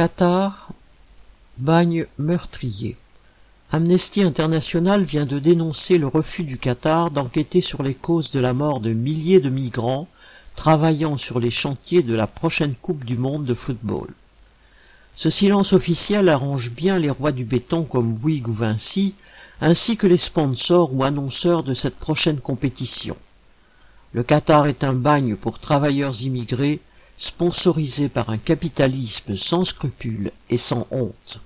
Qatar, bagne meurtrier. Amnesty International vient de dénoncer le refus du Qatar d'enquêter sur les causes de la mort de milliers de migrants travaillant sur les chantiers de la prochaine Coupe du Monde de football. Ce silence officiel arrange bien les rois du béton comme Bouygues ou Vinci, ainsi que les sponsors ou annonceurs de cette prochaine compétition. Le Qatar est un bagne pour travailleurs immigrés, sponsorisé par un capitalisme sans scrupules et sans honte.